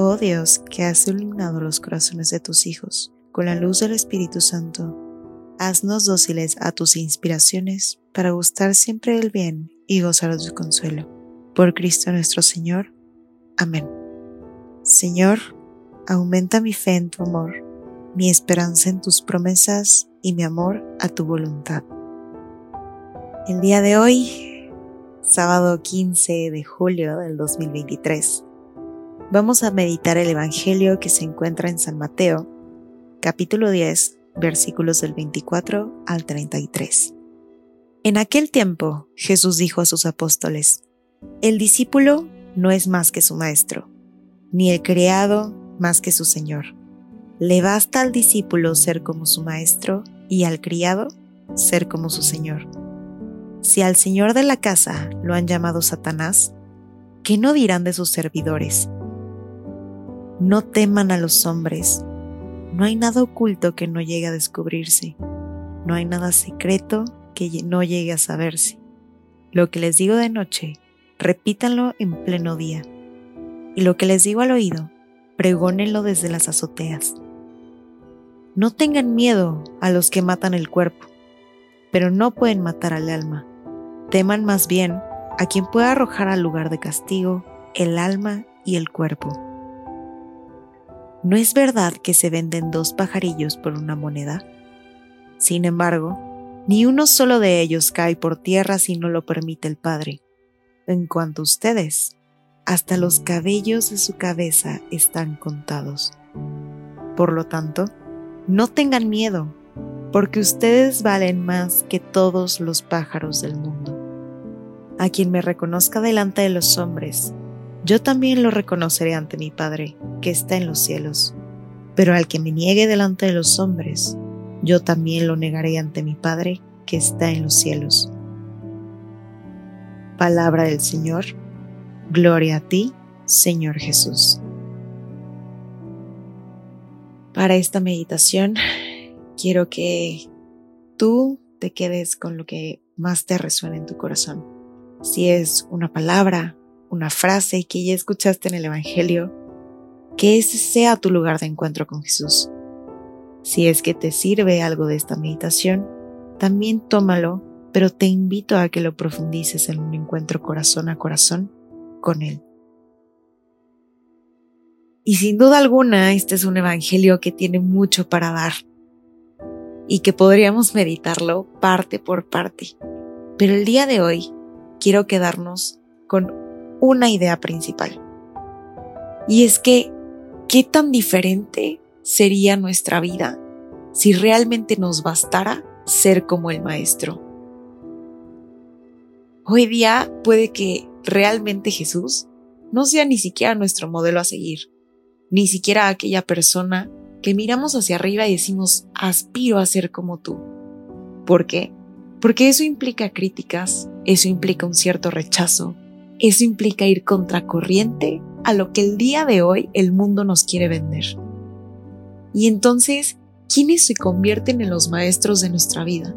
Oh Dios, que has iluminado los corazones de tus hijos con la luz del Espíritu Santo, haznos dóciles a tus inspiraciones para gustar siempre del bien y gozar de tu consuelo. Por Cristo nuestro Señor. Amén. Señor, aumenta mi fe en tu amor, mi esperanza en tus promesas y mi amor a tu voluntad. El día de hoy, sábado 15 de julio del 2023, vamos a meditar el Evangelio que se encuentra en San Mateo, capítulo 10, versículos del 24 al 33. En aquel tiempo Jesús dijo a sus apóstoles, El discípulo no es más que su maestro, ni el criado más que su señor. Le basta al discípulo ser como su maestro y al criado ser como su señor. Si al señor de la casa lo han llamado Satanás, ¿qué no dirán de sus servidores? No teman a los hombres. No hay nada oculto que no llegue a descubrirse. No hay nada secreto que no llegue a saberse. Lo que les digo de noche, repítanlo en pleno día. Y lo que les digo al oído, pregónenlo desde las azoteas. No tengan miedo a los que matan el cuerpo, pero no pueden matar al alma. Teman más bien a quien pueda arrojar al lugar de castigo el alma y el cuerpo. ¿No es verdad que se venden dos pajarillos por una moneda? Sin embargo, ni uno solo de ellos cae por tierra si no lo permite el Padre. En cuanto a ustedes, hasta los cabellos de su cabeza están contados. Por lo tanto, no tengan miedo, porque ustedes valen más que todos los pájaros del mundo. A quien me reconozca delante de los hombres, yo también lo reconoceré ante mi Padre, que está en los cielos. Pero al que me niegue delante de los hombres, yo también lo negaré ante mi Padre, que está en los cielos. Palabra del Señor. Gloria a ti, Señor Jesús. Para esta meditación, quiero que tú te quedes con lo que más te resuena en tu corazón. Si es una palabra, una frase que ya escuchaste en el Evangelio, que ese sea tu lugar de encuentro con Jesús. Si es que te sirve algo de esta meditación, también tómalo, pero te invito a que lo profundices en un encuentro corazón a corazón con Él. Y sin duda alguna, este es un Evangelio que tiene mucho para dar y que podríamos meditarlo parte por parte. Pero el día de hoy quiero quedarnos con una idea principal. Y es que, ¿qué tan diferente sería nuestra vida si realmente nos bastara ser como el Maestro? Hoy día puede que realmente Jesús no sea ni siquiera nuestro modelo a seguir, ni siquiera aquella persona que miramos hacia arriba y decimos, aspiro a ser como tú. ¿Por qué? Porque eso implica críticas, eso implica un cierto rechazo, eso implica ir contracorriente a lo que el día de hoy el mundo nos quiere vender. Y entonces, ¿quiénes se convierten en los maestros de nuestra vida?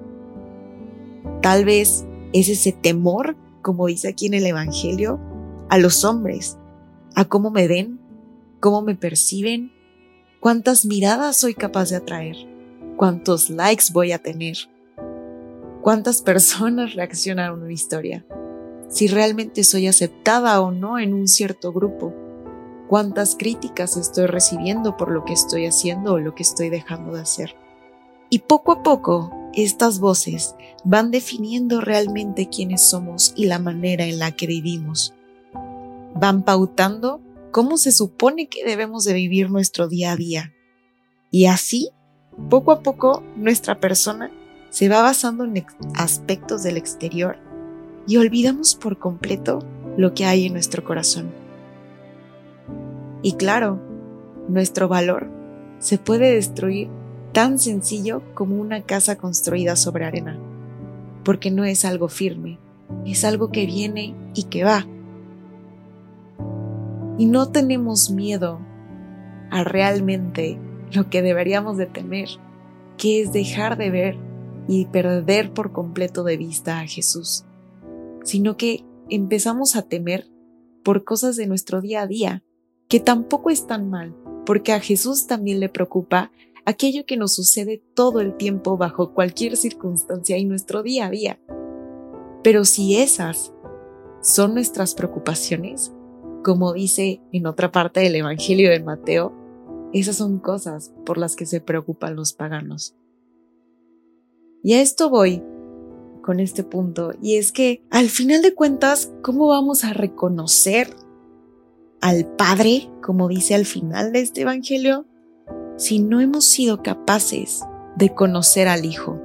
Tal vez es ese temor, como dice aquí en el Evangelio, a los hombres, a cómo me ven, cómo me perciben, cuántas miradas soy capaz de atraer, cuántos likes voy a tener, cuántas personas reaccionan a una historia si realmente soy aceptada o no en un cierto grupo, cuántas críticas estoy recibiendo por lo que estoy haciendo o lo que estoy dejando de hacer. Y poco a poco, estas voces van definiendo realmente quiénes somos y la manera en la que vivimos. Van pautando cómo se supone que debemos de vivir nuestro día a día. Y así, poco a poco, nuestra persona se va basando en aspectos del exterior y olvidamos por completo lo que hay en nuestro corazón. Y claro, nuestro valor se puede destruir tan sencillo como una casa construida sobre arena, porque no es algo firme, es algo que viene y que va. Y no tenemos miedo a realmente lo que deberíamos de temer, que es dejar de ver y perder por completo de vista a Jesús, sino que empezamos a temer por cosas de nuestro día a día, que tampoco están mal, porque a Jesús también le preocupa aquello que nos sucede todo el tiempo bajo cualquier circunstancia y nuestro día a día. Pero si esas son nuestras preocupaciones, como dice en otra parte del Evangelio de Mateo, esas son cosas por las que se preocupan los paganos. Y a esto voy con este punto, y es que al final de cuentas, ¿cómo vamos a reconocer al Padre, como dice al final de este Evangelio, si no hemos sido capaces de conocer al Hijo?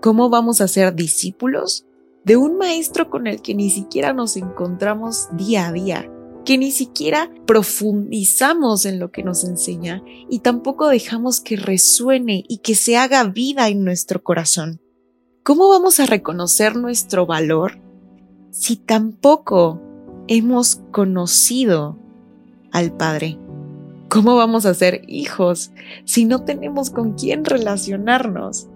¿Cómo vamos a ser discípulos de un maestro con el que ni siquiera nos encontramos día a día, que ni siquiera profundizamos en lo que nos enseña y tampoco dejamos que resuene y que se haga vida en nuestro corazón. ¿Cómo vamos a reconocer nuestro valor si tampoco hemos conocido al Padre? ¿Cómo vamos a ser hijos si no tenemos con quién relacionarnos?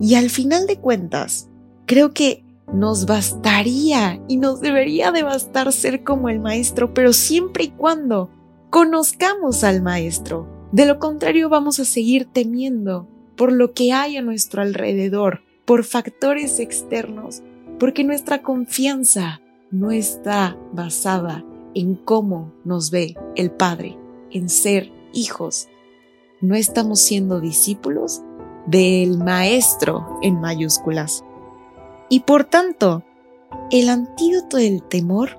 Y al final de cuentas, creo que nos bastaría y nos debería de bastar ser como el maestro, pero siempre y cuando conozcamos al maestro. De lo contrario vamos a seguir temiendo por lo que hay a nuestro alrededor, por factores externos, porque nuestra confianza no está basada en cómo nos ve el Padre, en ser hijos. No estamos siendo discípulos del Maestro en mayúsculas. Y por tanto, el antídoto del temor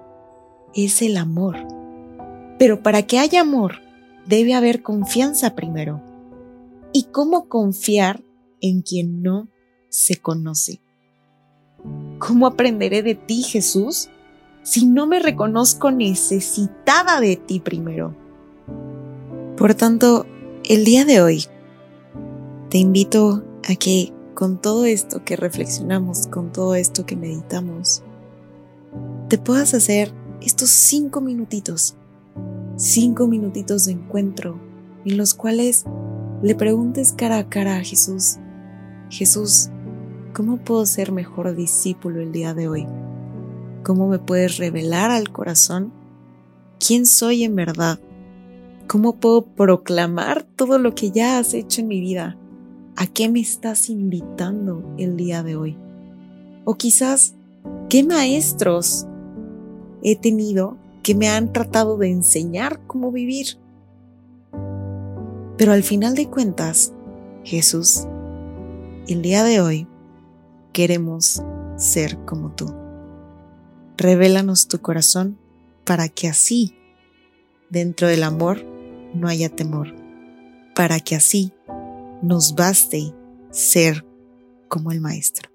es el amor. Pero para que haya amor, debe haber confianza primero. ¿Y cómo confiar en quien no se conoce? ¿Cómo aprenderé de ti, Jesús, si no me reconozco necesitada de ti primero? Por tanto, el día de hoy te invito a que con todo esto que reflexionamos, con todo esto que meditamos, te puedas hacer estos cinco minutitos, cinco minutitos de encuentro en los cuales le preguntes cara a cara a Jesús, Jesús, ¿cómo puedo ser mejor discípulo el día de hoy? ¿Cómo me puedes revelar al corazón quién soy en verdad? ¿Cómo puedo proclamar todo lo que ya has hecho en mi vida? ¿A qué me estás invitando el día de hoy? O quizás, ¿qué maestros he tenido que me han tratado de enseñar cómo vivir? Pero al final de cuentas, Jesús, el día de hoy queremos ser como tú. Revélanos tu corazón para que así, dentro del amor, no haya temor, para que así nos baste ser como el Maestro.